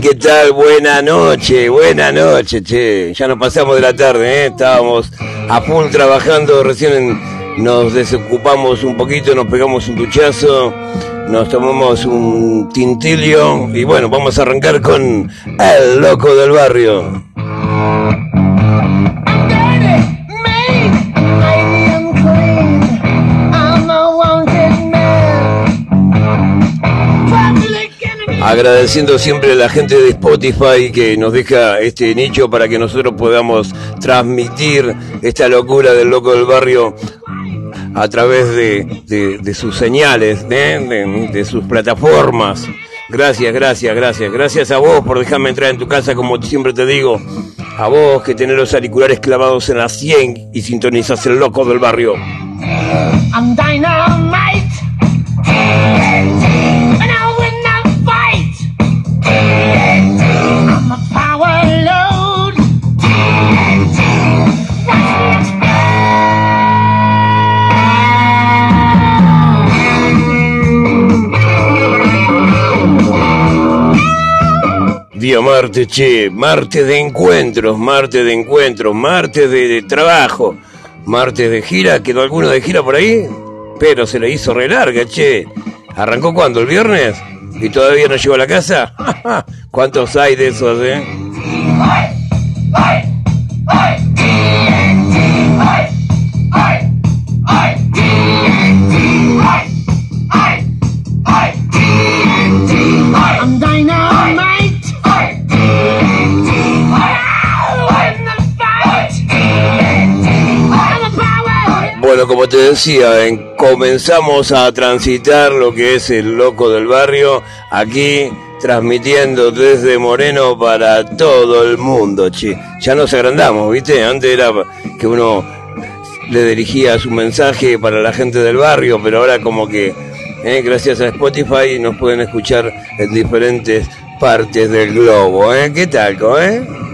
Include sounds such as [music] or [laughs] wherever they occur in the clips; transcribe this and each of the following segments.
¿qué tal? Buena noche, buena noche, che. Ya nos pasamos de la tarde, ¿eh? Estábamos a full trabajando, recién nos desocupamos un poquito, nos pegamos un duchazo, nos tomamos un tintilio y bueno, vamos a arrancar con El Loco del Barrio. Agradeciendo siempre a la gente de Spotify que nos deja este nicho para que nosotros podamos transmitir esta locura del loco del barrio a través de, sus señales, de, sus plataformas. Gracias, gracias, gracias. Gracias a vos por dejarme entrar en tu casa, como siempre te digo. A vos que tenés los auriculares clavados en la 100 y sintonizas el loco del barrio. Día Marte, che, Marte de encuentros, Marte de encuentros, Marte de, trabajo, Marte de gira, ¿quedó alguno de gira por ahí? Pero se le hizo re larga, che. ¿Arrancó cuándo? ¿El viernes? ¿Y todavía no llegó a la casa? [laughs] ¿Cuántos hay de esos, eh? Bueno, como te decía, comenzamos a transitar lo que es el loco del barrio, aquí transmitiendo desde Moreno para todo el mundo, che. Ya nos agrandamos, ¿viste? Antes era que uno le dirigía su mensaje para la gente del barrio, pero ahora como que eh, gracias a Spotify nos pueden escuchar en diferentes partes del globo, ¿eh? ¿Qué tal, eh?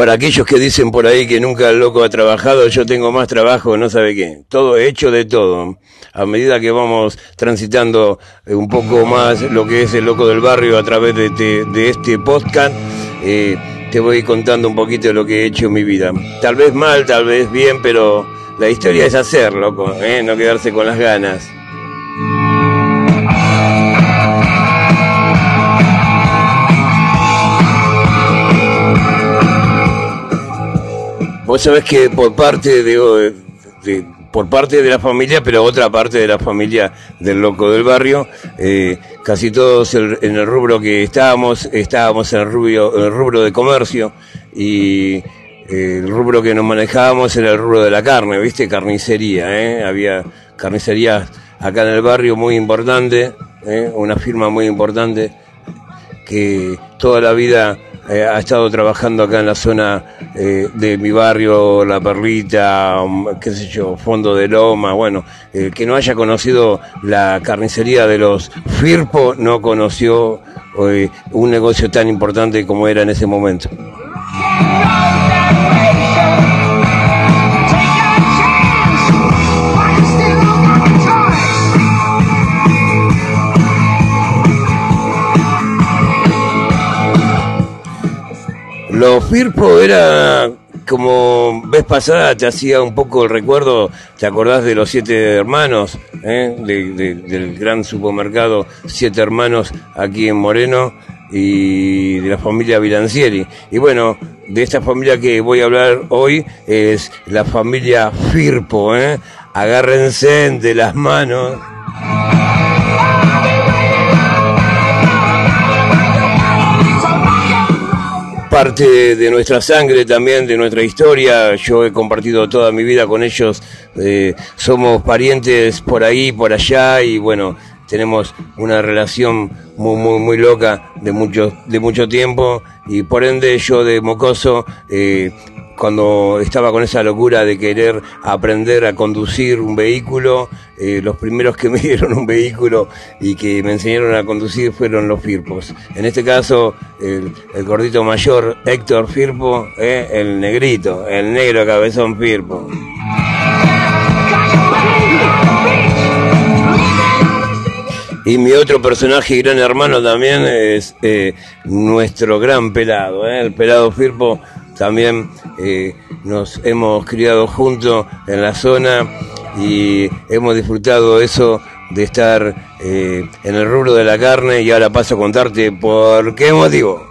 Para aquellos que dicen por ahí que nunca el loco ha trabajado, yo tengo más trabajo, no sabe qué. Todo hecho de todo. A medida que vamos transitando un poco más lo que es el loco del barrio a través de, este podcast, eh, te voy contando un poquito de lo que he hecho en mi vida. Tal vez mal, tal vez bien, pero la historia es hacer, loco, ¿eh? no quedarse con las ganas. Vos sabés que por parte de, por parte de la familia, pero otra parte de la familia del loco del barrio, eh, casi todos en el rubro que estábamos, estábamos en el rubro, el rubro de comercio y eh, el rubro que nos manejábamos era el rubro de la carne, ¿viste? Carnicería, ¿eh? Había carnicerías acá en el barrio muy importante, ¿eh? una firma muy importante que toda la vida eh, ha estado trabajando acá en la zona eh, de mi barrio, La Perlita, um, qué sé yo, Fondo de Loma, bueno, el que no haya conocido la carnicería de los Firpo no conoció eh, un negocio tan importante como era en ese momento. Los Firpo era como vez pasada te hacía un poco el recuerdo, ¿te acordás de los siete hermanos? Eh? del gran supermercado Siete Hermanos aquí en Moreno y de la familia Vilancieri. Y bueno, de esta familia que voy a hablar hoy es la familia Firpo. ¿eh? Agárrense de las manos. Parte de nuestra sangre también, de nuestra historia. Yo he compartido toda mi vida con ellos. Eh, somos parientes por ahí, por allá y bueno, tenemos una relación muy, muy, muy loca de mucho, de mucho tiempo y por ende yo de mocoso eh, cuando estaba con esa locura de querer aprender a conducir un vehículo, eh, los primeros que [laughs] me dieron un vehículo y que me enseñaron a conducir fueron los Firpos. En este caso, el, gordito mayor, Héctor Firpo, eh, el negrito, el negro cabezón Firpo. Y mi otro personaje gran hermano también es eh, nuestro gran pelado, ¿eh? el pelado Firpo. También eh, nos hemos criado juntos en la zona y hemos disfrutado eso de estar en el rubro de la carne y ahora paso a contarte por qué motivo.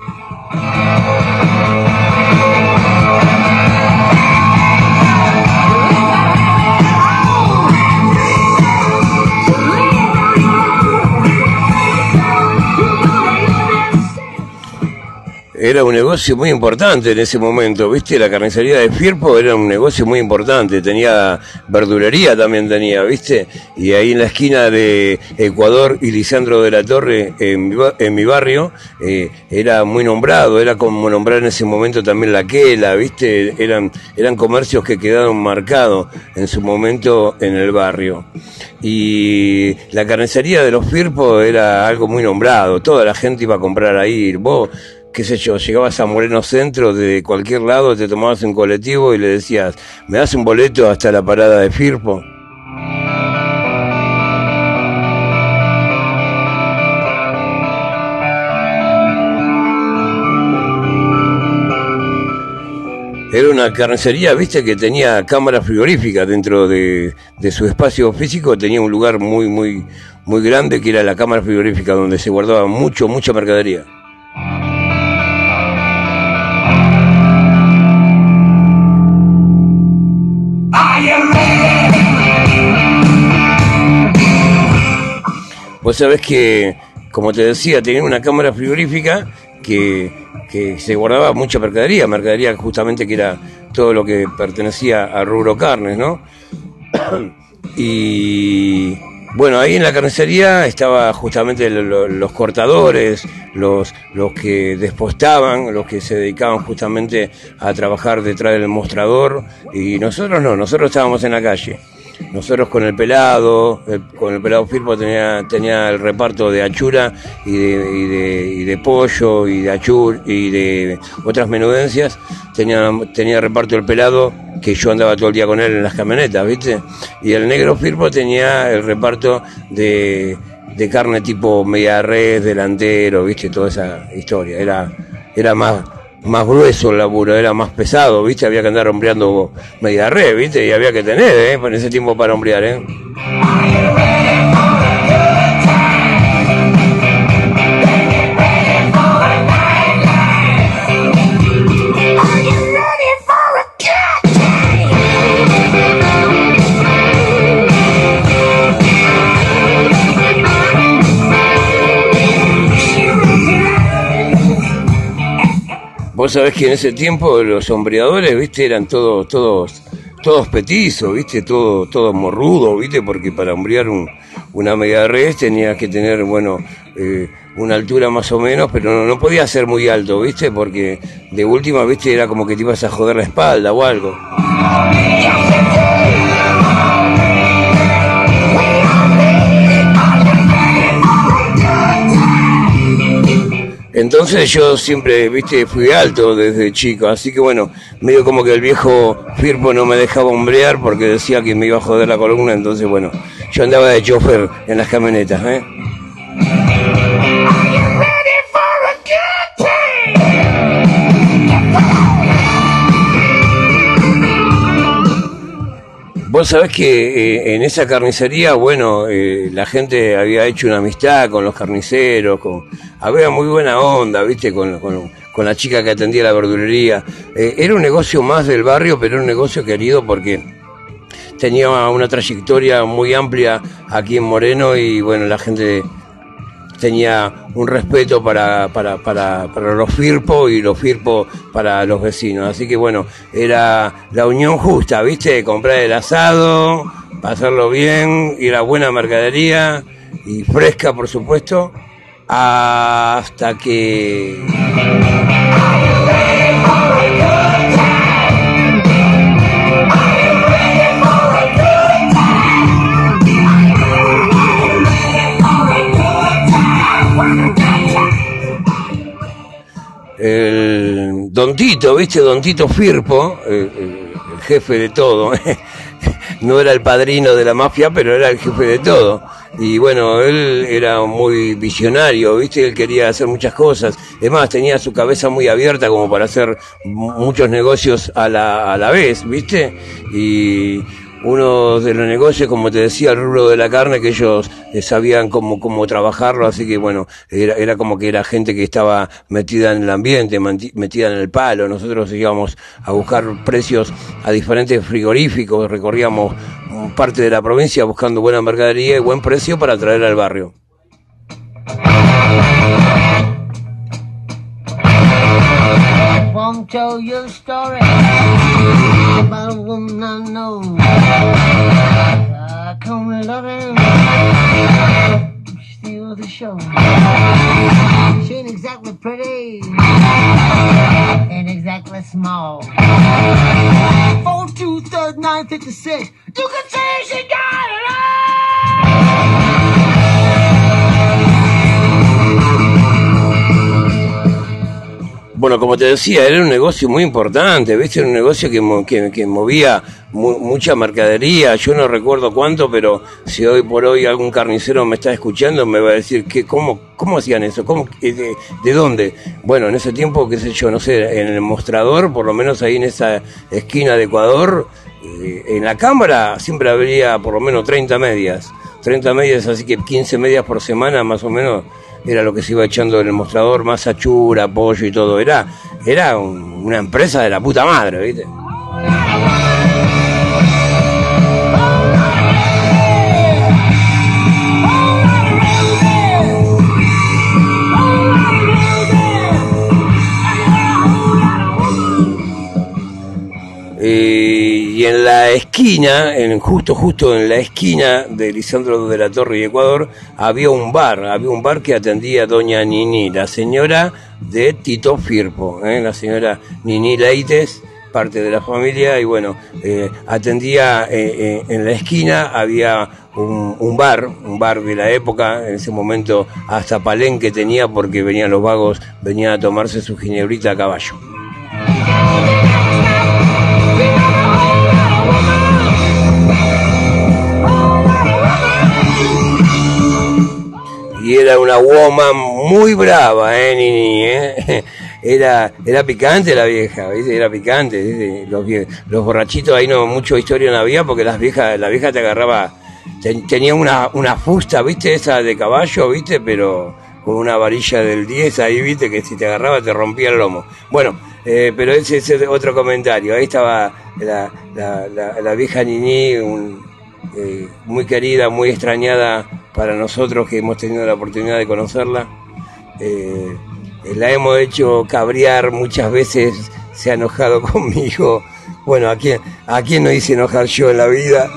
Era un negocio muy importante en ese momento, ¿viste? La carnicería de Firpo era un negocio muy importante, tenía verdulería también tenía, ¿viste? Y ahí en la esquina de Ecuador y Lisandro de la Torre, en mi, barrio, eh, era muy nombrado, era como nombrar en ese momento también la Quela, ¿viste? Eran, eran comercios que quedaron marcados en su momento en el barrio. Y la carnicería de los Firpo era algo muy nombrado, toda la gente iba a comprar ahí, vos qué sé yo, llegabas a Moreno Centro de cualquier lado, te tomabas un colectivo y le decías, ¿me das un boleto hasta la parada de Firpo? Era una carnicería, viste, que tenía cámara frigorífica dentro de, de, su espacio físico, tenía un lugar muy, muy, muy grande que era la cámara frigorífica donde se guardaba mucho, mucha mercadería. Vos sabés que, como te decía, tenía una cámara frigorífica que, se guardaba mucha mercadería, mercadería justamente que era todo lo que pertenecía a rubro carnes, ¿no? [coughs] y bueno, ahí en la carnicería estaba justamente los cortadores, los, los que despostaban, los que se dedicaban justamente a trabajar detrás del mostrador y nosotros no, nosotros estábamos en la calle. Nosotros con el pelado, con el pelado Firpo tenía, tenía el reparto de achura y de, y de, pollo y de achur y de otras menudencias. Tenía, tenía reparto el pelado que yo andaba todo el día con él en las camionetas, ¿viste? Y el negro Firpo tenía el reparto de, de carne tipo media red, delantero, ¿viste? Toda esa historia. Era, era más más grueso el laburo, era más pesado, ¿viste? Había que andar hombreando media red, ¿viste? Y había que tener, ¿eh? En ese tiempo para hombrear, ¿eh? Vos sabés que en ese tiempo los sombreadores, viste, eran todos, todos, todos petizos, viste, todo, todo morrudo, viste, porque para hombrear un, una media red tenías que tener, bueno, eh, una altura más o menos, pero no, no, podía ser muy alto, viste, porque de última, viste, era como que te ibas a joder la espalda o algo. Entonces yo siempre, viste, fui alto desde chico, así que bueno, medio como que el viejo Firpo no me dejaba hombrear porque decía que me iba a joder la columna, entonces bueno, yo andaba de chofer en las camionetas, ¿eh? Vos sabés que eh, en esa carnicería, bueno, eh, la gente había hecho una amistad con los carniceros, con, había muy buena onda, viste, con, con, la chica que atendía la verdulería. Eh, era un negocio más del barrio, pero era un negocio querido porque tenía una trayectoria muy amplia aquí en Moreno y bueno, la gente tenía un respeto para, para, para, para los FIRPO y los FIRPO para los vecinos. Así que bueno, era la unión justa, ¿viste? Comprar el asado, pasarlo bien, ir a buena mercadería y fresca, por supuesto, hasta que... el Don Tito, ¿viste? Don Tito Firpo, el jefe de todo. [laughs] no era el padrino de la mafia, pero era el jefe de todo. Y bueno, él era muy visionario, ¿viste? Él quería hacer muchas cosas. Además, tenía su cabeza muy abierta como para hacer muchos negocios a la, a la vez, ¿viste? Y uno de los negocios, como te decía, el rubro de la carne, que ellos eh, sabían cómo, cómo trabajarlo, así que bueno, era, era como que era gente que estaba metida en el ambiente, metida en el palo. Nosotros íbamos a buscar precios a diferentes frigoríficos, recorríamos parte de la provincia buscando buena mercadería y buen precio para traer al barrio. About a woman I know. I come loving, steal the show. She ain't exactly pretty, ain't exactly small. Four two third nine fifty six. You can say she got it all. Bueno, como te decía, era un negocio muy importante, ¿viste? Era un negocio que, que, movía mucha mercadería. Yo no recuerdo cuánto, pero si hoy por hoy algún carnicero me está escuchando, me va a decir, que cómo, ¿cómo hacían eso? ¿Cómo, de, de, dónde? Bueno, en ese tiempo, qué sé yo, no sé, en el mostrador, por lo menos ahí en esa esquina de Ecuador, eh, en la cámara siempre habría por lo menos 30 medias. 30 medias, así que 15 medias por semana más o menos era lo que se iba echando en el mostrador, más achura, pollo y todo. Era, era una empresa de la puta madre, ¿viste? En la esquina, en justo justo en la esquina de Lisandro de la Torre y Ecuador, había un bar, había un bar que atendía doña Nini, la señora de Tito Firpo, ¿eh? la señora Nini Leites, parte de la familia, y bueno, eh, atendía eh, en la esquina, había un, un, bar, un bar de la época, en ese momento hasta palenque tenía porque venían los vagos, venían a tomarse su ginebrita a caballo. Y era una woman muy brava, ¿eh, Nini? ¿eh? [laughs] Era, era picante la vieja, ¿viste? Era picante, Los, borrachitos ahí no, mucho historia no había porque las viejas, la vieja te agarraba, tenía una, una fusta, ¿viste? Esa de caballo, ¿viste? Pero con una varilla del 10 ahí, ¿viste? Que si te agarraba te rompía el lomo. Bueno, eh, pero ese es otro comentario. Ahí estaba la, la, la, vieja Nini, eh, muy querida, muy extrañada para nosotros que hemos tenido la oportunidad de conocerla. Eh, la hemos hecho cabrear muchas veces, se ha enojado [laughs] conmigo. Bueno, ¿a quién, ¿a quién no hice enojar yo en la vida?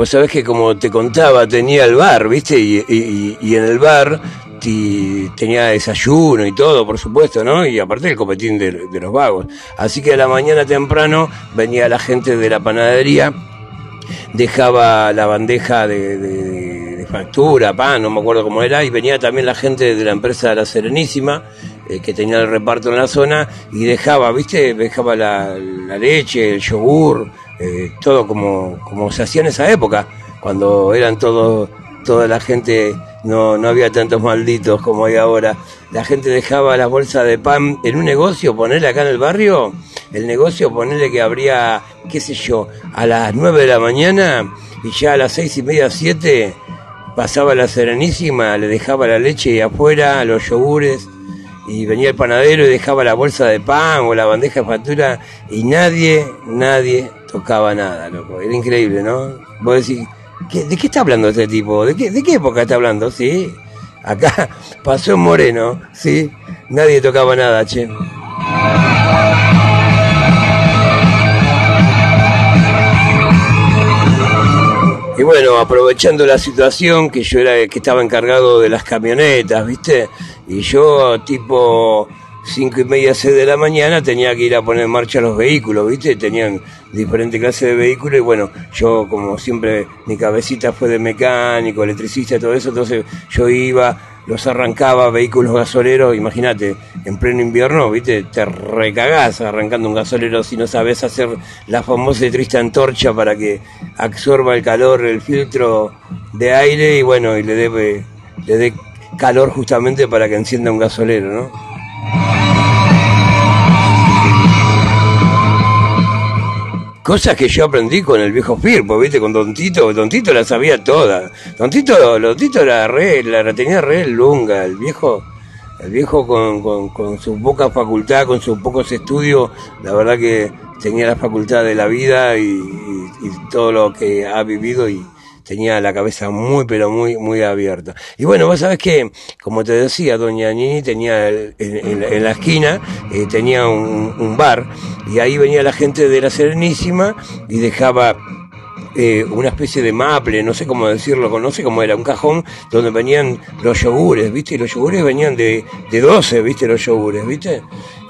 Vos sabés que como te contaba, tenía el bar, ¿viste? Y, en el bar tenía desayuno y todo, por supuesto, ¿no? Y aparte el copetín de, los vagos. Así que a la mañana temprano venía la gente de la panadería, dejaba la bandeja de, factura, pan, no me acuerdo cómo era, y venía también la gente de la empresa La Serenísima, eh, que tenía el reparto en la zona, y dejaba, ¿viste? Dejaba la leche, el yogur, eh, todo como, como se hacía en esa época, cuando eran todos, toda la gente, no, no había tantos malditos como hay ahora. La gente dejaba las bolsas de pan en un negocio, ponerle acá en el barrio, el negocio, ponerle que habría, qué sé yo, a las nueve de la mañana y ya a las seis y media, siete, pasaba la serenísima, le dejaba la leche afuera, los yogures, y venía el panadero y dejaba la bolsa de pan o la bandeja de factura y nadie, nadie tocaba nada, loco. Era increíble, ¿no? Vos decís, ¿de qué está hablando este tipo? ¿De qué, ¿De qué época está hablando? Sí, acá [laughs] pasó en Moreno, sí, nadie tocaba nada, che. Y bueno, aprovechando la situación que yo era que estaba encargado de las camionetas, ¿viste? Y yo tipo cinco y media, seis de la mañana, tenía que ir a poner en marcha los vehículos, ¿viste? Tenían diferentes clases de vehículos y bueno, yo como siempre, mi cabecita fue de mecánico, electricista, todo eso, entonces yo iba, los arrancaba, vehículos gasoleros, imagínate, en pleno invierno, ¿viste? Te recagás arrancando un gasolero si no sabes hacer la famosa y triste antorcha para que absorba el calor, el filtro de aire y bueno, y le dé, le calor justamente para que encienda un gasolero, ¿no? Cosas que yo aprendí con el viejo Firpo, ¿viste? Con Don Tito, Don Tito la sabía toda. Don Tito, Don Tito era re, la tenía re lunga, el viejo, el viejo con, con, con su poca facultad, con sus pocos estudios, la verdad que tenía la facultad de la vida y, y todo lo que ha vivido y, tenía la cabeza muy, pero muy, muy abierta. Y bueno, vos sabés que, como te decía, doña Nini tenía en, la esquina, eh, tenía un, bar, y ahí venía la gente de la Serenísima y dejaba eh, una especie de maple, no sé cómo decirlo, no sé cómo era, un cajón donde venían los yogures, ¿viste? Y los yogures venían de, de 12, ¿viste? Los yogures, ¿viste?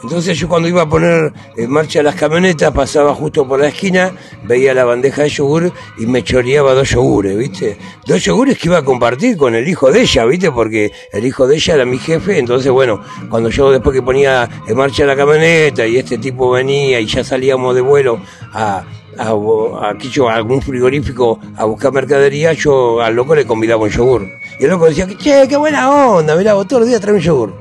Entonces yo cuando iba a poner en marcha las camionetas, pasaba justo por la esquina, veía la bandeja de yogur y me choreaba dos yogures, ¿viste? Dos yogures que iba a compartir con el hijo de ella, ¿viste? Porque el hijo de ella era mi jefe, entonces bueno, cuando yo después que ponía en marcha la camioneta y este tipo venía y ya salíamos de vuelo a, a, yo, a algún frigorífico a buscar mercadería, yo al loco le convidaba un yogur. Y el loco decía, che, qué buena onda, mirá, vos todos los días trae un yogur.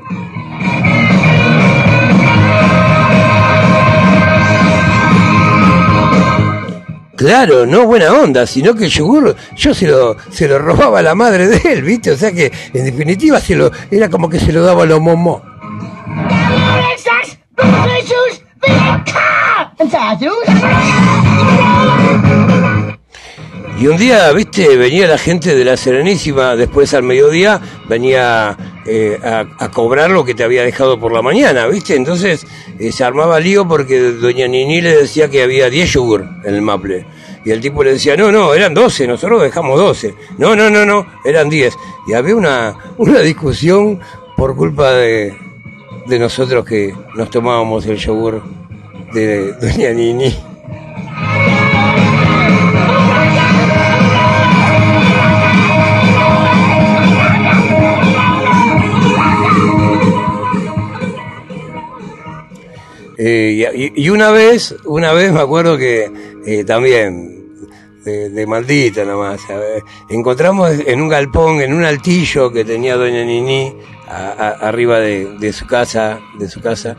Claro, no buena onda, sino que el yogur yo se lo, se lo robaba a la madre de él, ¿viste? O sea que en definitiva se lo, era como que se lo daba a los momos. Y un día, viste, venía la gente de la Serenísima, después al mediodía, venía eh, a, cobrar lo que te había dejado por la mañana, viste. Entonces eh, se armaba lío porque doña Nini le decía que había 10 yogur en el maple. Y el tipo le decía, no, no, eran 12, nosotros dejamos 12. No, no, no, no, eran 10. Y había una, una discusión por culpa de, de nosotros que nos tomábamos el yogur de doña Nini. Eh, y, una vez, una vez me acuerdo que eh, también, de, maldita nomás, encontramos en un galpón, en un altillo que tenía doña Nini arriba de, su casa, de su casa,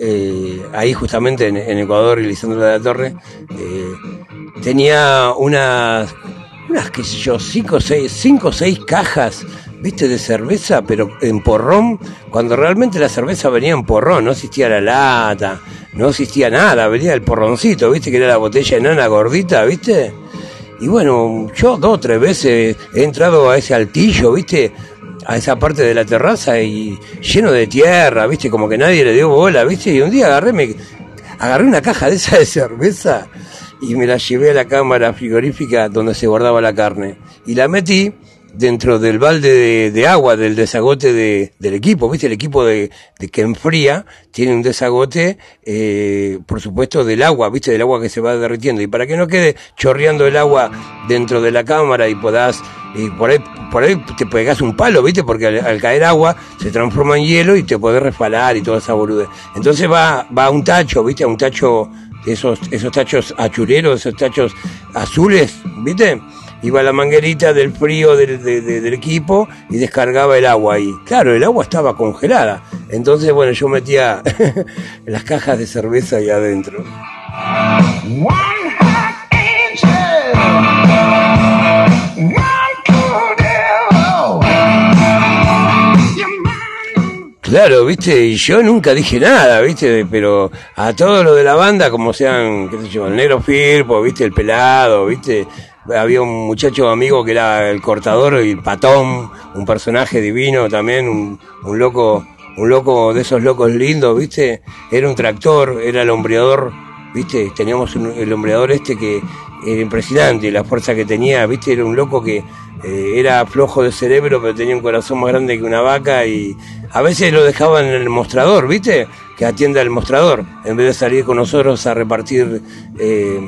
eh, ahí justamente en, Ecuador y Lisandro de la Torre, tenía unas, unas, qué sé yo, cinco o seis, cinco seis cajas viste, de cerveza, pero en porrón, cuando realmente la cerveza venía en porrón, no existía la lata, no existía nada, venía el porroncito, viste, que era la botella enana gordita, viste. Y bueno, yo dos o tres veces he entrado a ese altillo, viste, a esa parte de la terraza y lleno de tierra, viste, como que nadie le dio bola, viste, y un día agarré, me, agarré una caja de esa de cerveza y me la llevé a la cámara frigorífica donde se guardaba la carne. Y la metí dentro del balde de, agua del desagote de, del equipo, ¿viste? El equipo de, que enfría tiene un desagote, eh, por supuesto, del agua, ¿viste? Del agua que se va derritiendo. Y para que no quede chorreando el agua dentro de la cámara y podás, y por ahí, por ahí te pegas un palo, ¿viste? Porque al, caer agua se transforma en hielo y te podés resbalar y toda esa boludez. Entonces va, va a un tacho, ¿viste? A un tacho, esos, esos tachos achureros, esos tachos azules, ¿viste? Iba la manguerita del frío del, del, equipo y descargaba el agua ahí. Claro, el agua estaba congelada. Entonces, bueno, yo metía [laughs] las cajas de cerveza ahí adentro. Claro, viste, y yo nunca dije nada, viste, pero a todo lo de la banda, como sean, qué sé yo, el negro Firpo, viste, el pelado, viste, había un muchacho amigo que era el cortador y patón, un personaje divino también, un, un loco, un loco de esos locos lindos, ¿viste? Era un tractor, era el hombreador, ¿viste? Teníamos el hombreador este que, era impresionante la fuerza que tenía, viste, era un loco que eh, era flojo de cerebro, pero tenía un corazón más grande que una vaca y a veces lo dejaban en el mostrador, viste, que atienda el mostrador, en vez de salir con nosotros a repartir eh,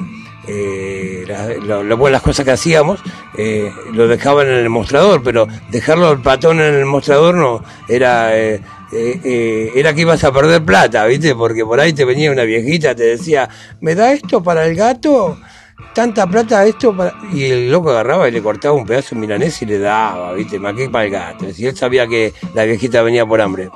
eh, las cosas que hacíamos, eh, lo dejaban en el mostrador, pero dejarlo al patón en el mostrador no era eh, eh, era que ibas a perder plata, ¿viste? Porque por ahí te venía una viejita, te decía, ¿me da esto para el gato? Tanta plata esto para... Y el loco agarraba y le cortaba un pedazo de milanés y le daba, ¿viste? Maqué para el gato. Y él sabía que la viejita venía por hambre.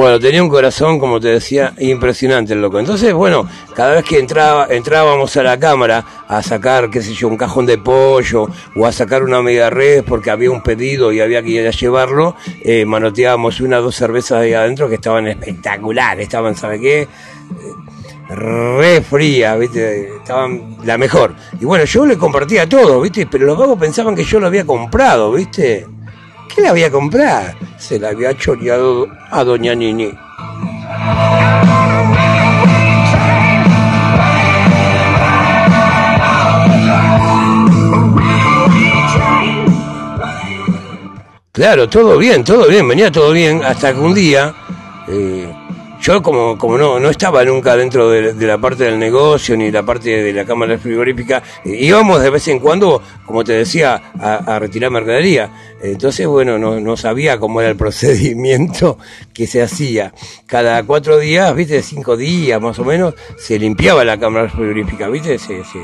Bueno, tenía un corazón, como te decía, impresionante el loco. Entonces, bueno, cada vez que entraba, entrábamos a la cámara a sacar, qué sé yo, un cajón de pollo o a sacar una media red porque había un pedido y había que ir a llevarlo, eh, manoteábamos una o dos cervezas ahí adentro que estaban espectaculares, estaban, ¿sabe qué? re fría, ¿viste? Estaban la mejor. Y bueno, yo le compartía todo, ¿viste? Pero los vagos pensaban que yo lo había comprado, ¿viste? ¿Qué le había comprado? Se la había choreado a Doña Nini. Claro, todo bien, todo bien, venía todo bien, hasta que un día eh, yo como, como no, no estaba nunca dentro de, la parte del negocio ni la parte de la cámara frigorífica, íbamos de vez en cuando, como te decía, a, retirar mercadería. Entonces, bueno, no, no, sabía cómo era el [laughs] procedimiento que se hacía. Cada cuatro días, viste, cinco días más o menos, se limpiaba la cámara frigorífica, viste, se, se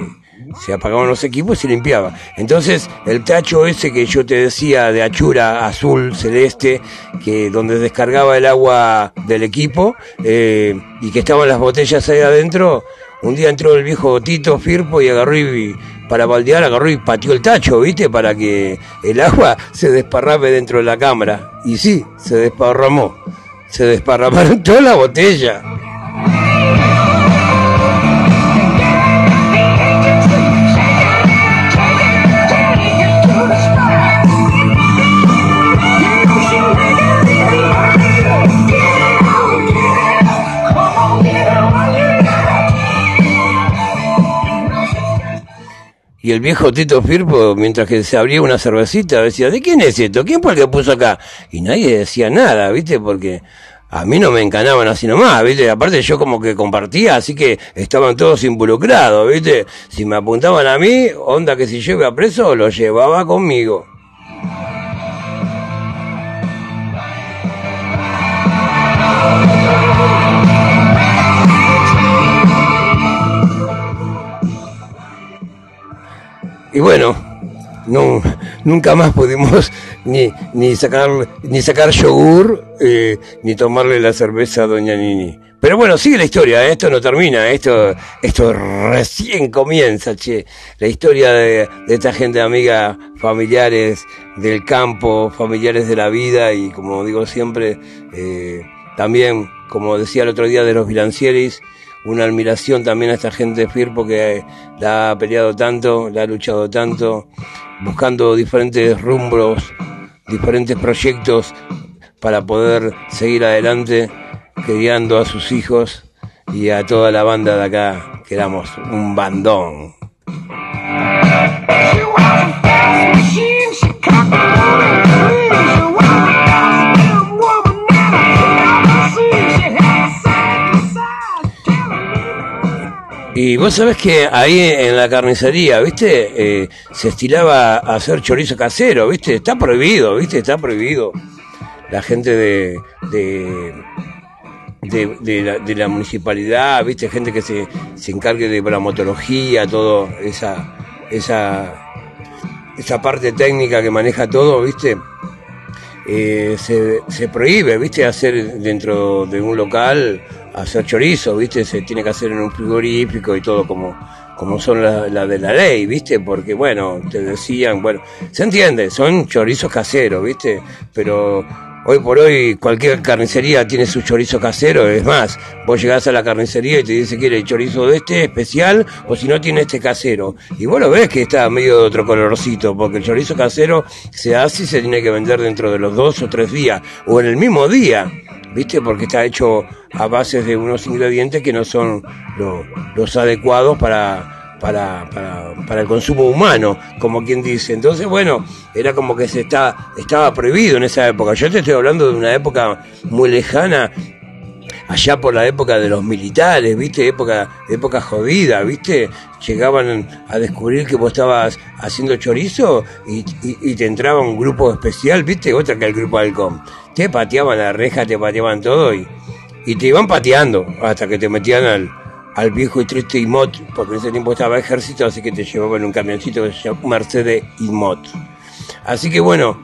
se apagaban los equipos y se limpiaba. Entonces, el tacho ese que yo te decía de achura azul, celeste, que donde descargaba el agua del equipo eh, y que estaban las botellas ahí adentro, un día entró el viejo Tito Firpo y agarró y para baldear agarró y pateó el tacho, ¿viste? Para que el agua se desparrame dentro de la cámara. Y sí, se desparramó. Se desparramaron [laughs] toda la botella. Y el viejo Tito Firpo, mientras que se abría una cervecita, decía, ¿de quién es esto? ¿Quién fue el que puso acá? Y nadie decía nada, ¿viste? Porque a mí no me encanaban así nomás, ¿viste? Aparte yo como que compartía, así que estaban todos involucrados, ¿viste? Si me apuntaban a mí, onda que si yo iba preso, lo llevaba conmigo. Y bueno, no, nunca más pudimos [laughs] ni, ni sacar ni sacar yogur eh, ni tomarle la cerveza a Doña Nini. Pero bueno, sigue la historia, ¿eh? esto no termina, esto, esto recién comienza, che. La historia de, esta gente amiga, familiares del campo, familiares de la vida y como digo siempre, eh, también, como decía el otro día de los bilancieris, una admiración también a esta gente de Firpo que la ha peleado tanto, la ha luchado tanto, buscando diferentes rumbros, diferentes proyectos para poder seguir adelante, criando a sus hijos y a toda la banda de acá, que éramos un bandón. Y vos sabés que ahí en la carnicería, ¿viste? Eh, se estilaba hacer chorizo casero, ¿viste? Está prohibido, ¿viste? Está prohibido. La gente de, de, de, la, municipalidad, ¿viste? Gente que se, se encargue de la motología, todo, esa, esa, esa parte técnica que maneja todo, ¿viste? Eh, se, se prohíbe, ¿viste? Hacer dentro de un local hacer chorizo, ¿viste? Se tiene que hacer en un frigorífico y todo como, como son las la de la ley, ¿viste? Porque, bueno, te decían, bueno, se entiende, son chorizos caseros, ¿viste? Pero hoy por hoy cualquier carnicería tiene su chorizo casero, es más, vos llegás a la carnicería y te dice quiere el chorizo de este especial o si no tiene este casero. Y vos lo ves que está medio de otro colorcito, porque el chorizo casero se hace y se tiene que vender dentro de los dos o tres días, o en el mismo día. ¿viste? Porque está hecho a base de unos ingredientes que no son los adecuados para, para, para, para, el consumo humano, como quien dice. Entonces, bueno, era como que se está, estaba prohibido en esa época. Yo te estoy hablando de una época muy lejana, allá por la época de los militares, ¿viste? Época, época jodida, ¿viste? Llegaban a descubrir que vos estabas haciendo chorizo y, y, te entraba un grupo especial, ¿viste? Otra que el grupo Halcón. Te pateaban la reja, te pateaban todo y, y te iban pateando hasta que te metían al, al viejo y triste IMOT, porque en ese tiempo estaba ejército, así que te llevaban un camioncito que se llama Mercedes IMOT. Así que bueno,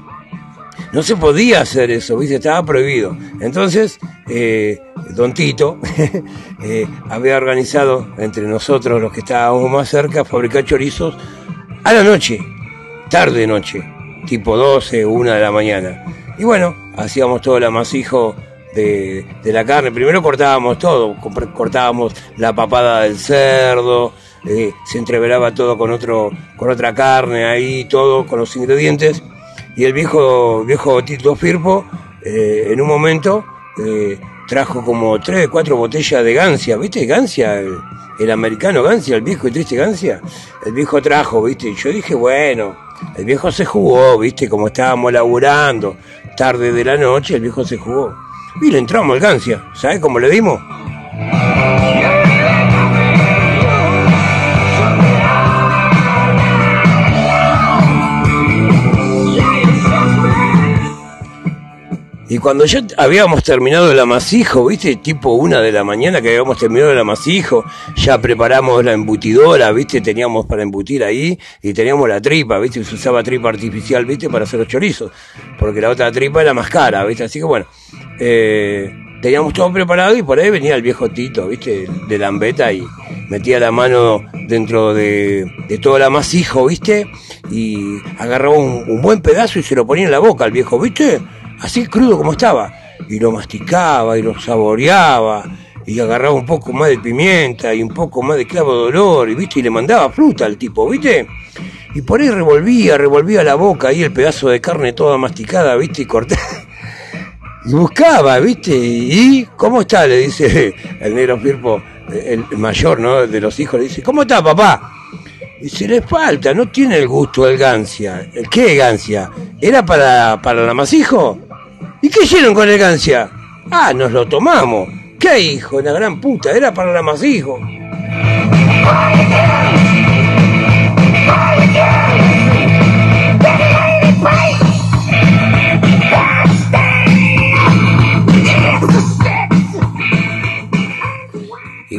no se podía hacer eso, ¿viste? Estaba prohibido. Entonces, eh, Don Tito [laughs] eh, había organizado entre nosotros, los que estábamos más cerca, fabricar chorizos a la noche, tarde noche, tipo 12, 1 de la mañana. Y bueno, hacíamos todo el amasijo de, de la carne. Primero cortábamos todo, cortábamos la papada del cerdo, eh, se entreveraba todo con, otro, con otra carne ahí, todo con los ingredientes y el viejo, viejo Tito Firpo, eh, en un momento, eh, trajo como tres, cuatro botellas de Gancia, ¿viste? Gancia, el, americano Gancia, el viejo y triste Gancia. El viejo trajo, ¿viste? Y yo dije, bueno, el viejo se jugó, ¿viste? Como estábamos laburando, tarde de la noche, el viejo se jugó. Y le entramos al Gancia, ¿sabes cómo le dimos? Y cuando ya habíamos terminado el amasijo, ¿viste? Tipo una de la mañana que habíamos terminado el amasijo, ya preparamos la embutidora, ¿viste? Teníamos para embutir ahí y teníamos la tripa, ¿viste? Se usaba tripa artificial, ¿viste? Para hacer los chorizos, porque la otra tripa era más cara, ¿viste? Así que bueno, eh, teníamos todo preparado y por ahí venía el viejo Tito, ¿viste? De Lambeta y metía la mano dentro de, todo el amasijo, ¿viste? Y agarraba un, un buen pedazo y se lo ponía en la boca al viejo, ¿viste? Así crudo como estaba, y lo masticaba y lo saboreaba, y agarraba un poco más de pimienta y un poco más de clavo de olor, y viste, y le mandaba fruta al tipo, ¿viste? Y por ahí revolvía, revolvía la boca ahí el pedazo de carne toda masticada, ¿viste? Y corté. [laughs] Y buscaba, ¿viste? ¿Y cómo está? Le dice [laughs] el negro Firpo, el mayor, ¿no? De los hijos, le dice, ¿cómo está, papá? Y se le falta, no tiene el gusto el gancia. ¿El qué gancia? ¿Era para, para el amasijo? ¿Y qué hicieron con el gancia? Ah, nos lo tomamos. ¿Qué hijo? La gran puta, era para el amasijo.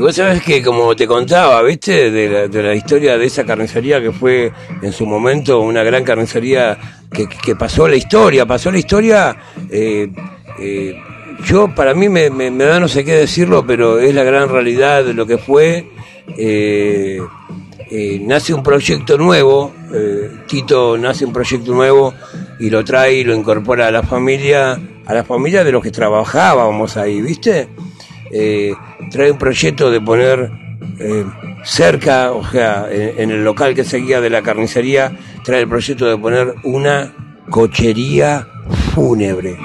Vos sabés que, como te contaba, ¿viste? De la, historia de esa carnicería que fue en su momento una gran carnicería que, pasó la historia, pasó la historia. Eh, eh, yo, para mí, me, da no sé qué decirlo, pero es la gran realidad de lo que fue. Eh, nace un proyecto nuevo, Tito nace un proyecto nuevo y lo trae y lo incorpora a la familia, a la familia de los que trabajábamos ahí, ¿viste? Eh, trae un proyecto de poner eh, cerca, o sea, en, el local que seguía de la carnicería, trae el proyecto de poner una cochería fúnebre.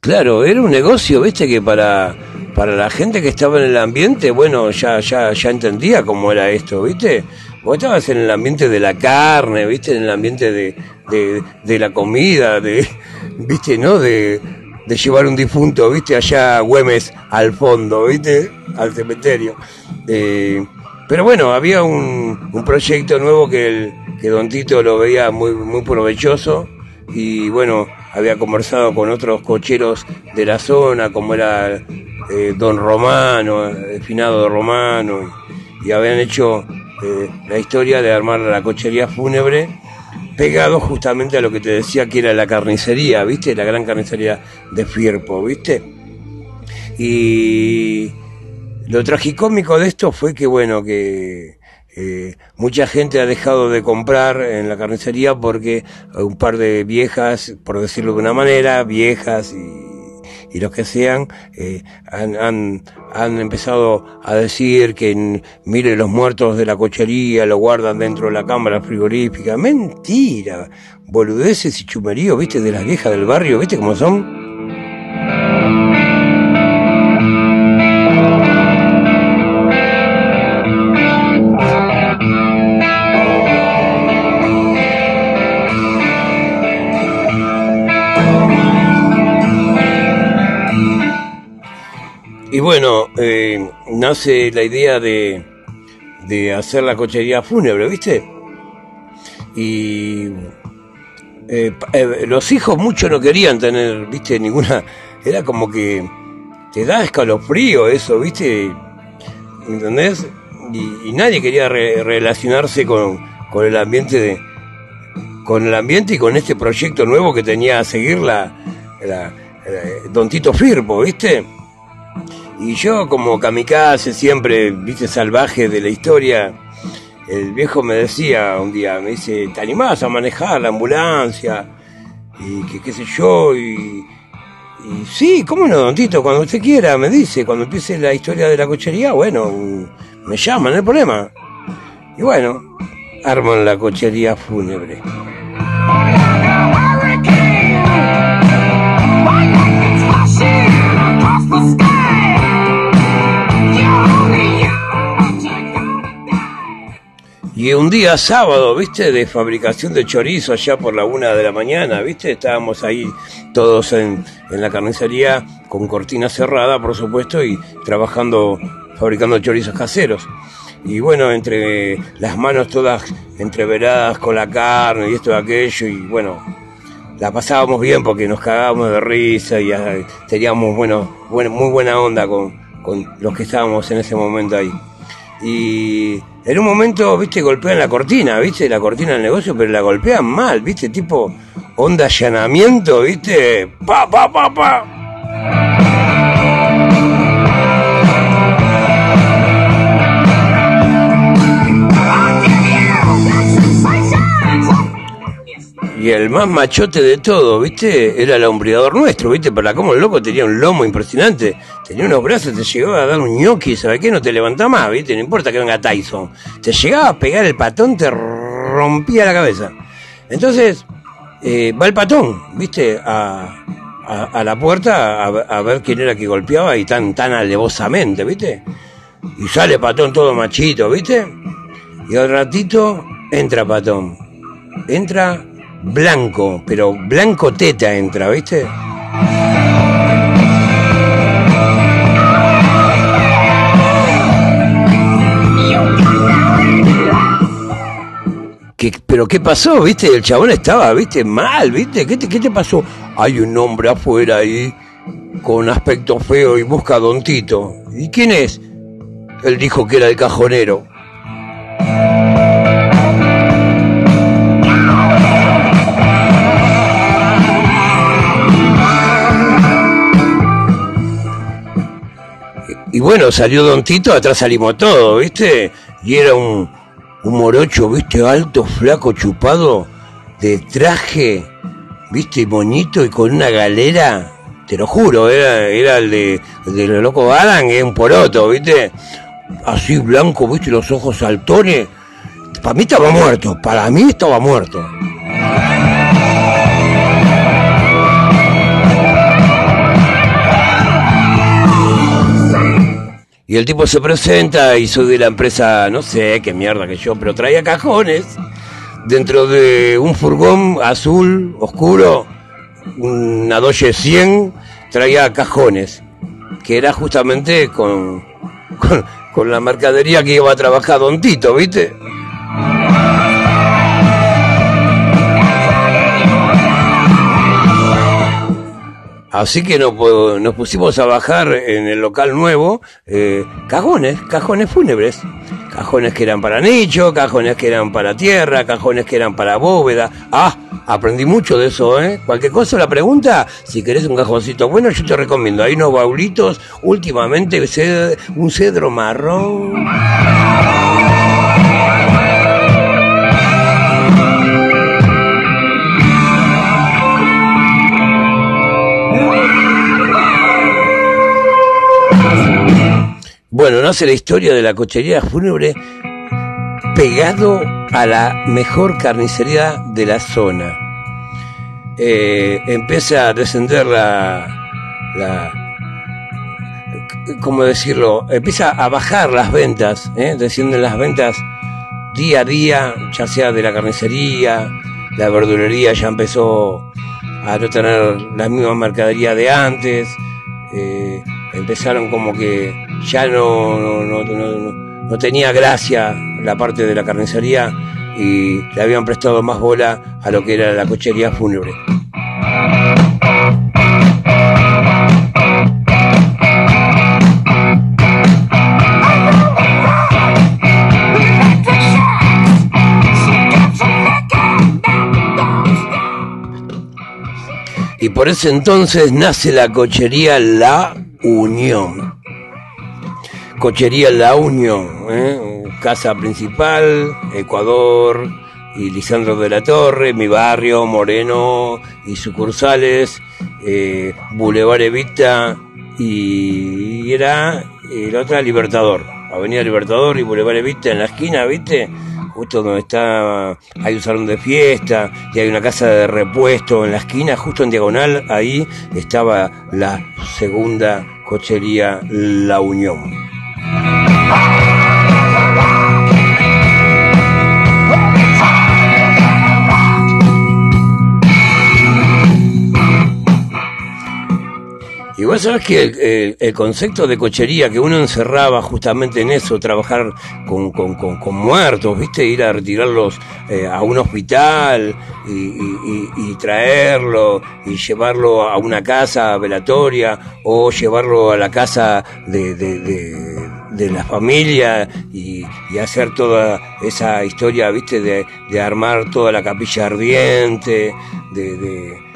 Claro, era un negocio, viste, que para para la gente que estaba en el ambiente, bueno, ya, ya, ya entendía cómo era esto, ¿viste? Vos estabas en el ambiente de la carne, ¿viste? En el ambiente de, de, la comida, de, ¿viste? ¿No? De, de llevar un difunto, ¿viste? Allá Güemes al fondo, ¿viste? Al cementerio. Eh, pero bueno, había un, un proyecto nuevo que, el, que Don Tito lo veía muy, muy provechoso y bueno, había conversado con otros cocheros de la zona, como era eh, Don Romano, el finado Romano, y, habían hecho eh, la historia de armar la cochería fúnebre pegado justamente a lo que te decía que era la carnicería, ¿viste? La gran carnicería de Firpo, ¿viste? Y lo tragicómico de esto fue que, bueno, que eh, mucha gente ha dejado de comprar en la carnicería porque un par de viejas, por decirlo de una manera, viejas y los que sean eh, han, han, han, empezado a decir que mire los muertos de la cochería lo guardan dentro de la cámara frigorífica. Mentira, boludeces y chumeríos, viste, de las viejas del barrio, viste cómo son. Y bueno, eh, nace la idea de, de hacer la cochería fúnebre, ¿viste? Y eh, eh, los hijos mucho no querían tener, ¿viste? Ninguna. Era como que te da escalofrío eso, ¿viste? ¿Me entendés? Y, nadie quería relacionarse con, con el ambiente de con el ambiente y con este proyecto nuevo que tenía a seguir la Don Tito Firpo, ¿viste? Y yo como kamikaze, siempre, viste, salvaje de la historia, el viejo me decía un día, me dice, ¿te animás a manejar la ambulancia? Y que qué sé yo, y, y sí, ¿cómo no, don Tito? Cuando usted quiera, me dice, cuando empiece la historia de la cochería, bueno, me llama, no hay problema. Y bueno, arman la cochería fúnebre. Y un día sábado, viste, de fabricación de chorizo allá por la una de la mañana, viste, estábamos ahí todos en, la carnicería con cortina cerrada, por supuesto, y trabajando, fabricando chorizos caseros. Y bueno, entre las manos todas entreveradas con la carne y esto y aquello, y bueno, la pasábamos bien porque nos cagábamos de risa y ah, teníamos, bueno, muy buena onda con, con los que estábamos en ese momento ahí. Y en un momento, viste, golpean la cortina, viste, la cortina del negocio, pero la golpean mal, viste, tipo onda allanamiento, viste, pa, pa, pa, pa. Y el más machote de todo, ¿viste? Era el hombreador nuestro, ¿viste? Para como el loco tenía un lomo impresionante. Tenía unos brazos, te llegaba a dar un ñoqui, ¿sabes qué? No te levantaba más, ¿viste? No importa que venga Tyson. Te llegaba a pegar el patón, te rompía la cabeza. Entonces, eh, va el patón, ¿viste? A, a, la puerta a, ver quién era que golpeaba y tan, tan alevosamente, ¿viste? Y sale patón todo machito, ¿viste? Y al ratito entra patón. Entra blanco, pero blanco teta entra, ¿viste? pero qué pasó, viste, el chabón estaba, viste, mal, viste, ¿qué te, qué te pasó? Hay un hombre afuera ahí con aspecto feo y busca a Don Tito. ¿Y quién es? Él dijo que era el cajonero. Y bueno, salió Don Tito, atrás salimos todos, ¿viste? Y era un, un morocho, ¿viste? Alto, flaco, chupado, de traje, ¿viste? Moñito y con una galera. Te lo juro, era, era el de, el de los locos Adam, es un poroto, ¿viste? Así blanco, ¿viste? Los ojos saltones. Para mí estaba muerto, para mí estaba muerto. Y el tipo se presenta y soy de la empresa, no sé qué mierda que yo, pero traía cajones dentro de un furgón azul, oscuro, una Dodge 100, traía cajones, que era justamente con, con, con la mercadería que iba a trabajar Don Tito, ¿viste? Así que nos, nos pusimos a bajar en el local nuevo eh, cajones, cajones fúnebres. Cajones que eran para nicho, cajones que eran para tierra, cajones que eran para bóveda. Ah, aprendí mucho de eso, ¿eh? Cualquier cosa, la pregunta, si querés un cajoncito bueno, yo te recomiendo. Hay unos baulitos, últimamente un cedro marrón. Bueno, nace la historia de la cochería fúnebre pegado a la mejor carnicería de la zona. Eh, empieza a descender la, la, ¿cómo decirlo? Empieza a bajar las ventas, ¿eh? descienden las ventas día a día, ya sea de la carnicería, la verdulería ya empezó a no tener la misma mercadería de antes, eh, empezaron como que ya no, no, no, no, tenía gracia la parte de la carnicería y le habían prestado más bola a lo que era la cochería fúnebre. Por ese entonces nace la cochería La Unión. Cochería La Unión, ¿eh? casa principal, Ecuador y Lisandro de la Torre, mi barrio, Moreno y sucursales, eh, Boulevard Evita y, era la otra Libertador, Avenida Libertador y Boulevard Evita en la esquina, ¿viste? Justo donde está, hay un salón de fiesta y hay una casa de repuesto en la esquina, justo en diagonal, ahí estaba la segunda cochería La Unión. Vos sabés que el, concepto de cochería que uno encerraba justamente en eso, trabajar con, con, muertos, ¿viste? Ir a retirarlos eh, a un hospital y, traerlo y llevarlo a una casa velatoria o llevarlo a la casa de, de, la familia y, hacer toda esa historia, ¿viste? De, armar toda la capilla ardiente, de de,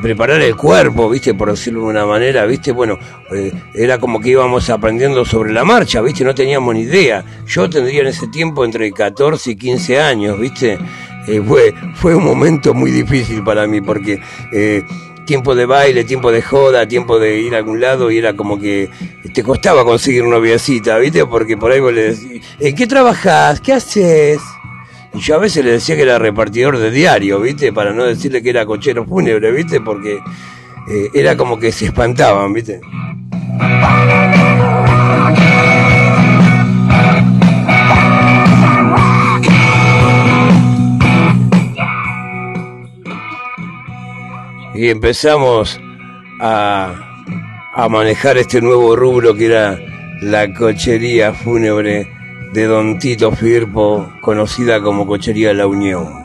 preparar el cuerpo, ¿viste? Por decirlo de una manera, ¿viste? Bueno, eh, era como que íbamos aprendiendo sobre la marcha, ¿viste? No teníamos ni idea. Yo tendría en ese tiempo entre 14 y 15 años, ¿viste? Eh, fue, fue un momento muy difícil para mí porque... Eh, tiempo de baile, tiempo de joda, tiempo de ir a algún lado y era como que te costaba conseguir noviacita, ¿viste? Porque por ahí vos le decís, ¿en qué trabajás? ¿Qué haces? Y yo a veces le decía que era repartidor de diario, ¿viste? Para no decirle que era cochero fúnebre, ¿viste? Porque eh, era como que se espantaban, ¿viste? Y empezamos a, a manejar este nuevo rubro que era la cochería fúnebre de Don Tito Firpo, conocida como Cochería La Unión.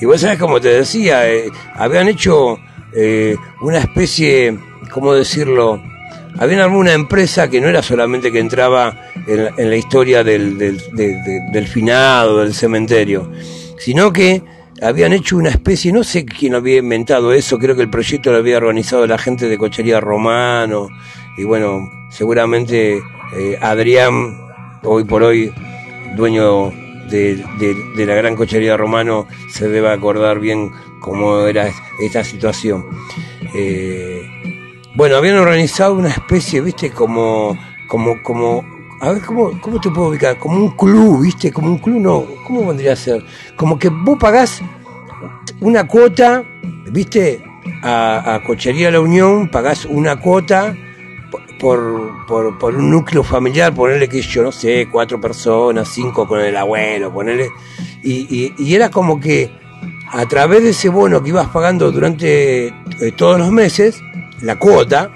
Y vos sabés, como te decía, eh, habían hecho eh, una especie, ¿cómo decirlo? Habían alguna empresa que no era solamente que entraba en, la historia del, del, finado, del cementerio, sino que habían hecho una especie, no sé quién había inventado eso, creo que el proyecto lo había organizado la gente de Cochería Romano, y bueno, seguramente eh, Adrián hoy por hoy dueño de, la gran cochería romano, se debe acordar bien cómo era esta situación. Eh, bueno, habían organizado una especie, viste, como, como, como, a ver, ¿cómo, ¿cómo te puedo ubicar? Como un club, viste, como un club, no, ¿cómo vendría a ser? Como que vos pagás una cuota, viste, a, a Cochería La Unión, pagás una cuota por, por, por, un núcleo familiar, ponerle que yo no sé, cuatro personas, cinco con el abuelo, ponerle. Y, y, era como que a través de ese bono que ibas pagando durante eh, todos los meses, la cuota,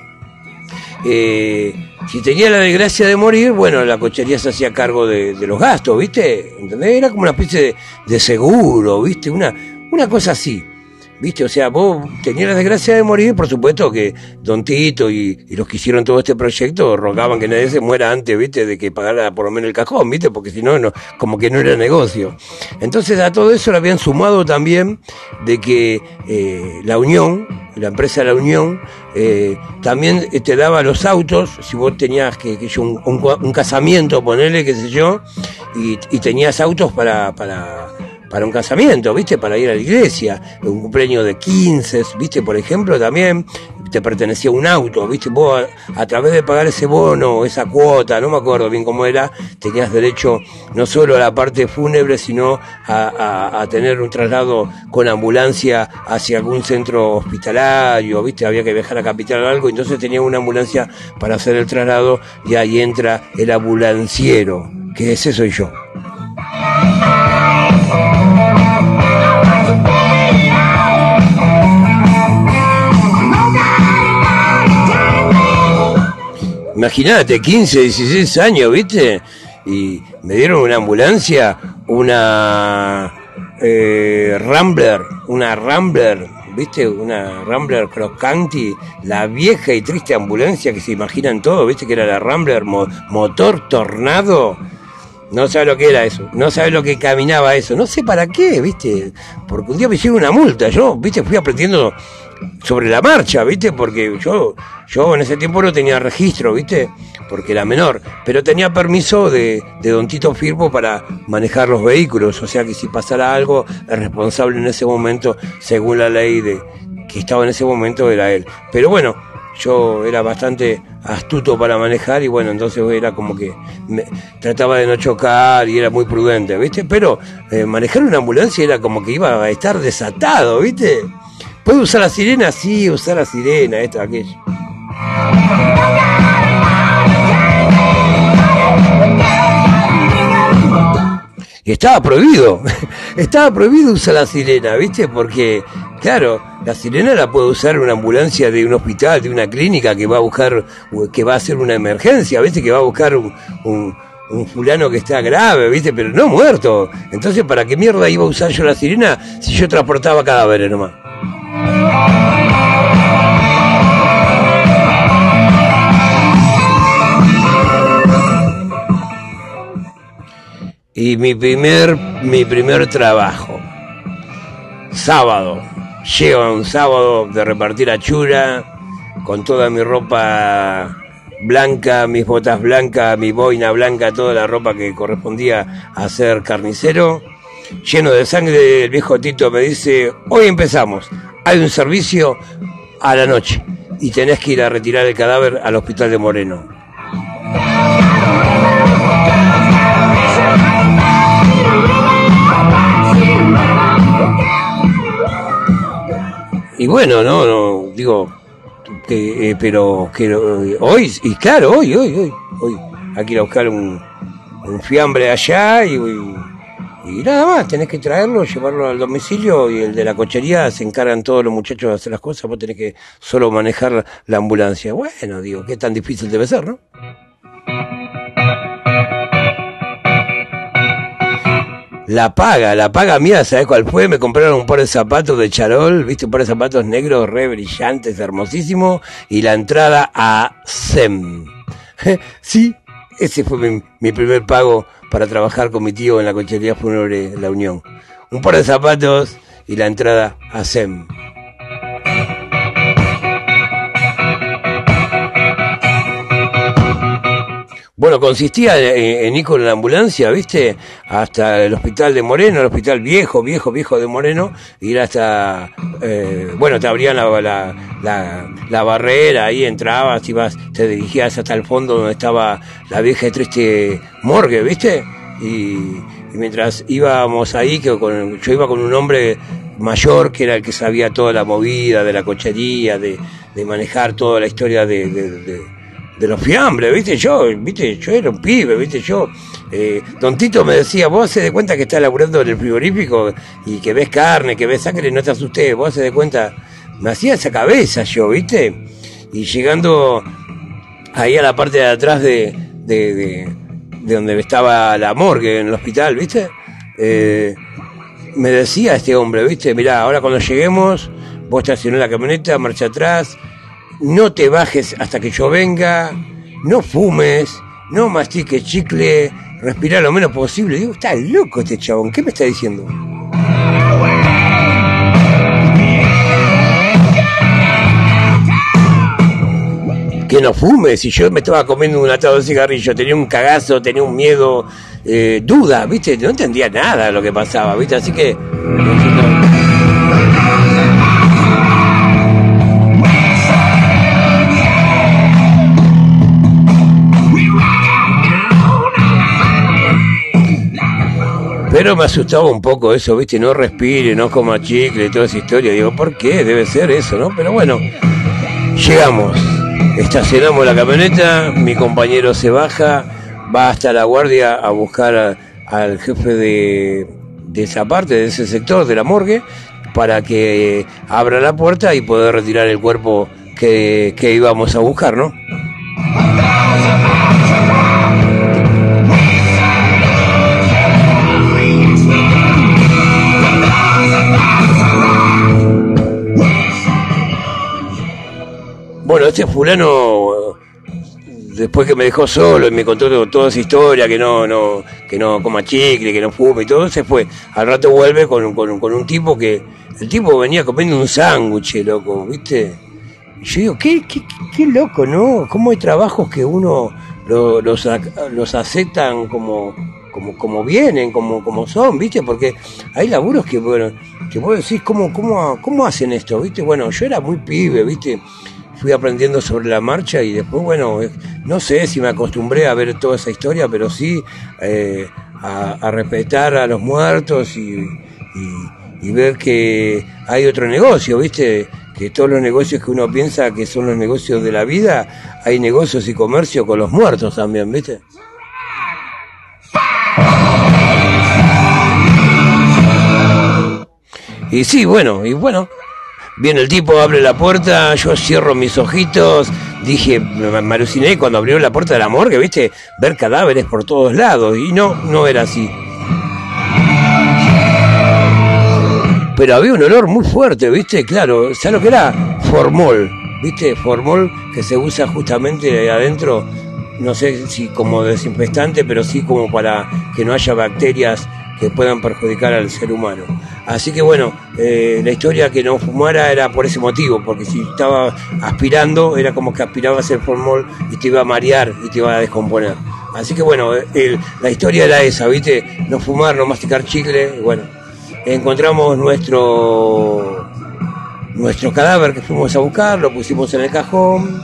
eh, si tenía la desgracia de morir, bueno, la cochería se hacía cargo de, los gastos, ¿viste? ¿Entendés? Era como una especie de, de seguro, ¿viste? Una, una cosa así. ¿Viste? O sea, vos tenías la desgracia de morir, por supuesto que Don Tito y, los que hicieron todo este proyecto rogaban que nadie se muera antes, ¿viste? De que pagara por lo menos el cajón, ¿viste? Porque si no, no, como que no era negocio. Entonces a todo eso le habían sumado también de que eh, la Unión, la empresa La Unión, eh, también te daba los autos, si vos tenías que, que un, casamiento, ponerle, qué sé yo, y, y tenías autos para, para para un casamiento, ¿viste? Para ir a la iglesia, un cumpleaños de 15, ¿viste? Por ejemplo, también te pertenecía un auto, ¿viste? Vos a, través de pagar ese bono, esa cuota, no me acuerdo bien cómo era, tenías derecho no solo a la parte fúnebre, sino a, tener un traslado con ambulancia hacia algún centro hospitalario, ¿viste? Había que viajar a capital o algo, entonces tenía una ambulancia para hacer el traslado y ahí entra el ambulanciero, que ese soy yo. Imagínate, 15, 16 años, ¿viste? Y me dieron una ambulancia, una eh, Rambler, una Rambler, ¿viste? Una Rambler Crocanti, la vieja y triste ambulancia que se imaginan todos, ¿viste? Que era la Rambler motor tornado. No sabe lo que era eso, no sabe lo que caminaba eso, no sé para qué, ¿viste? Porque un día me hicieron una multa, yo, ¿viste? Fui aprendiendo sobre la marcha, ¿viste? Porque yo, yo en ese tiempo no tenía registro, ¿viste? Porque era menor, pero tenía permiso de, de Don Tito Firpo para manejar los vehículos, o sea que si pasara algo, el responsable en ese momento, según la ley de que estaba en ese momento, era él. Pero bueno, yo era bastante astuto para manejar y bueno, entonces era como que me, trataba de no chocar y era muy prudente, ¿viste? Pero eh, manejar una ambulancia era como que iba a estar desatado, ¿viste? ¿Puedo usar la sirena? Sí, usar la sirena, esto, aquello. Y estaba prohibido, [laughs] estaba prohibido usar la sirena, ¿viste? Porque, claro, la sirena la puede usar una ambulancia de un hospital, de una clínica que va a buscar, que va a hacer una emergencia, ¿viste? Que va a buscar un fulano que está grave, ¿viste? Pero no muerto. Entonces, ¿para qué mierda iba a usar yo la sirena si yo transportaba cadáveres nomás? Y mi primer, mi primer trabajo, sábado, llego un sábado de repartir achura, con toda mi ropa blanca, mis botas blancas, mi boina blanca, toda la ropa que correspondía a ser carnicero, lleno de sangre, el viejo Tito me dice, hoy empezamos, hay un servicio a la noche y tenés que ir a retirar el cadáver al hospital de Moreno. Y bueno, no, no digo, eh, pero que eh, hoy, y claro, hoy, hoy, hoy, hoy, hay que ir a buscar un, un fiambre allá y, y nada más, tenés que traerlo, llevarlo al domicilio y el de la cochería se encargan todos los muchachos de hacer las cosas, vos tenés que solo manejar la ambulancia. Bueno, digo, qué tan difícil debe ser, ¿no? La paga, la paga mía, ¿sabes cuál fue? Me compraron un par de zapatos de charol, viste, un par de zapatos negros, re brillantes, hermosísimos, y la entrada a SEM. [laughs] sí, ese fue mi primer pago para trabajar con mi tío en la cochería fúnebre La Unión. Un par de zapatos y la entrada a SEM. Bueno, consistía en, ir con la ambulancia, ¿viste? Hasta el hospital de Moreno, el hospital viejo, viejo, viejo de Moreno, ir hasta, eh, bueno, te abrían la, la, barrera, ahí entrabas, ibas, te dirigías hasta el fondo donde estaba la vieja y triste morgue, ¿viste? Y, mientras íbamos ahí, que con, yo iba con un hombre mayor que era el que sabía toda la movida de la cochería, de, de manejar toda la historia de los fiambres, ¿viste? Yo, ¿viste? Yo era un pibe, ¿viste? Yo, eh, Don Tito me decía, vos se de cuenta que estás laburando en el frigorífico y que ves carne, que ves sangre, no te asustes, vos se de cuenta, me hacía esa cabeza yo, ¿viste? Y llegando ahí a la parte de atrás de, de, de, donde estaba la morgue en el hospital, ¿viste? Eh, me decía este hombre, ¿viste? Mirá, ahora cuando lleguemos, vos estacionás la camioneta, marcha atrás, no te bajes hasta que yo venga, no fumes, no mastiques chicle, respira lo menos posible. Digo, está loco este chabón, ¿qué me está diciendo? Que no fumes, si yo me estaba comiendo un atado de cigarrillo, tenía un cagazo, tenía un miedo, eh, duda, ¿viste? No entendía nada lo que pasaba, ¿viste? Así que... primero me asustaba un poco eso, ¿viste? No respire, no coma chicle, toda esa historia. Digo, ¿por qué? Debe ser eso, ¿no? Pero bueno, llegamos, estacionamos la camioneta, mi compañero se baja, va hasta la guardia a buscar al jefe de, de esa parte, de ese sector, de la morgue, para que abra la puerta y poder retirar el cuerpo que, que íbamos a buscar, ¿no? Bueno, este fulano, después que me dejó solo y me contó toda esa historia, que no, no, que no coma chicle, que no fume y todo, se fue. Al rato vuelve con, con, con un tipo que, el tipo venía comiendo un sándwich, loco, ¿viste? yo digo, qué, qué, qué, loco, ¿no? ¿Cómo hay trabajos que uno los, los aceptan como, como, como vienen, como, como son, ¿viste? Porque hay laburos que, bueno, que vos decís, ¿cómo, cómo, ¿cómo hacen esto, viste? Bueno, yo era muy pibe, ¿viste? Fui aprendiendo sobre la marcha y después, bueno, no sé si me acostumbré a ver toda esa historia, pero sí eh, a, respetar a los muertos y, y, y ver que hay otro negocio, ¿viste? que todos los negocios que uno piensa que son los negocios de la vida, hay negocios y comercio con los muertos también, ¿viste? Y sí, bueno, y bueno, viene el tipo, abre la puerta, yo cierro mis ojitos, dije, me aluciné cuando abrió la puerta de la morgue, ¿viste? Ver cadáveres por todos lados, y no, no era así. pero había un olor muy fuerte, ¿viste? Claro, ¿sabes lo que era? Formol, ¿viste? Formol que se usa justamente adentro, no sé si como desinfectante, pero sí como para que no haya bacterias que puedan perjudicar al ser humano. Así que bueno, eh, la historia que no fumara era por ese motivo, porque si estaba aspirando, era como que aspirabas el formol y te iba a marear y te iba a descomponer. Así que bueno, la historia era esa, ¿viste? No fumar, no masticar chicle, bueno, encontramos nuestro nuestro cadáver que fuimos a buscar, lo pusimos en el cajón,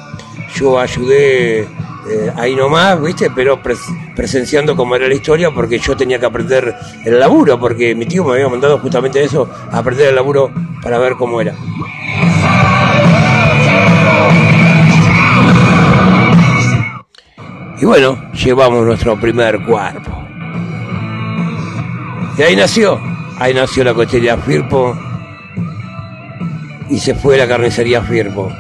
yo ayudé eh, ahí nomás, ¿viste? Pero presenciando cómo era la historia porque yo tenía que aprender el laburo, porque mi tío me había mandado justamente eso, aprender el laburo para ver cómo era. Y bueno, llevamos nuestro primer cuerpo. Y ahí nació Ahí nació la cochería Firpo y se fue la carnicería Firpo.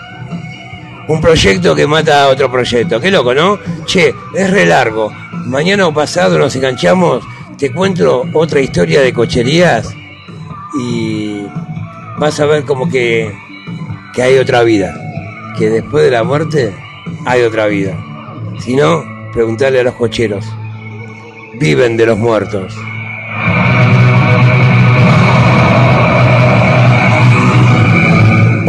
Un proyecto que mata a otro proyecto. Qué loco, ¿no? Che, es re largo. Mañana o pasado nos enganchamos, te cuento otra historia de cocherías y vas a ver como que, que hay otra vida. Que después de la muerte hay otra vida. Si no, preguntarle a los cocheros. Viven de los muertos.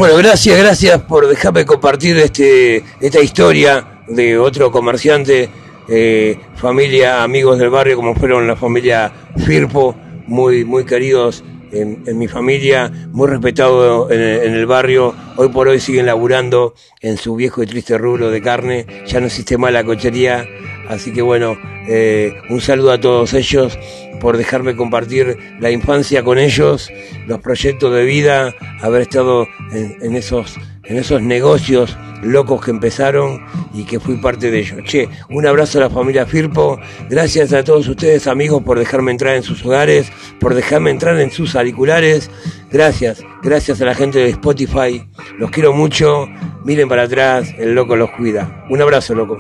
Bueno, gracias, gracias por dejarme compartir este, esta historia de otro comerciante, eh, familia, amigos del barrio, como fueron la familia Firpo, muy, muy queridos en, mi familia, muy respetados en, en, el barrio. Hoy por hoy siguen laburando en su viejo y triste rubro de carne. Ya no existe más la cochería. Así que bueno, eh, un saludo a todos ellos por dejarme compartir la infancia con ellos, los proyectos de vida, haber estado en, esos, en esos negocios locos que empezaron y que fui parte de ellos. Che, un abrazo a la familia Firpo, gracias a todos ustedes amigos por dejarme entrar en sus hogares, por dejarme entrar en sus auriculares, Gracias, gracias a la gente de Spotify. Los quiero mucho. Miren para atrás, el loco los cuida. Un abrazo, loco.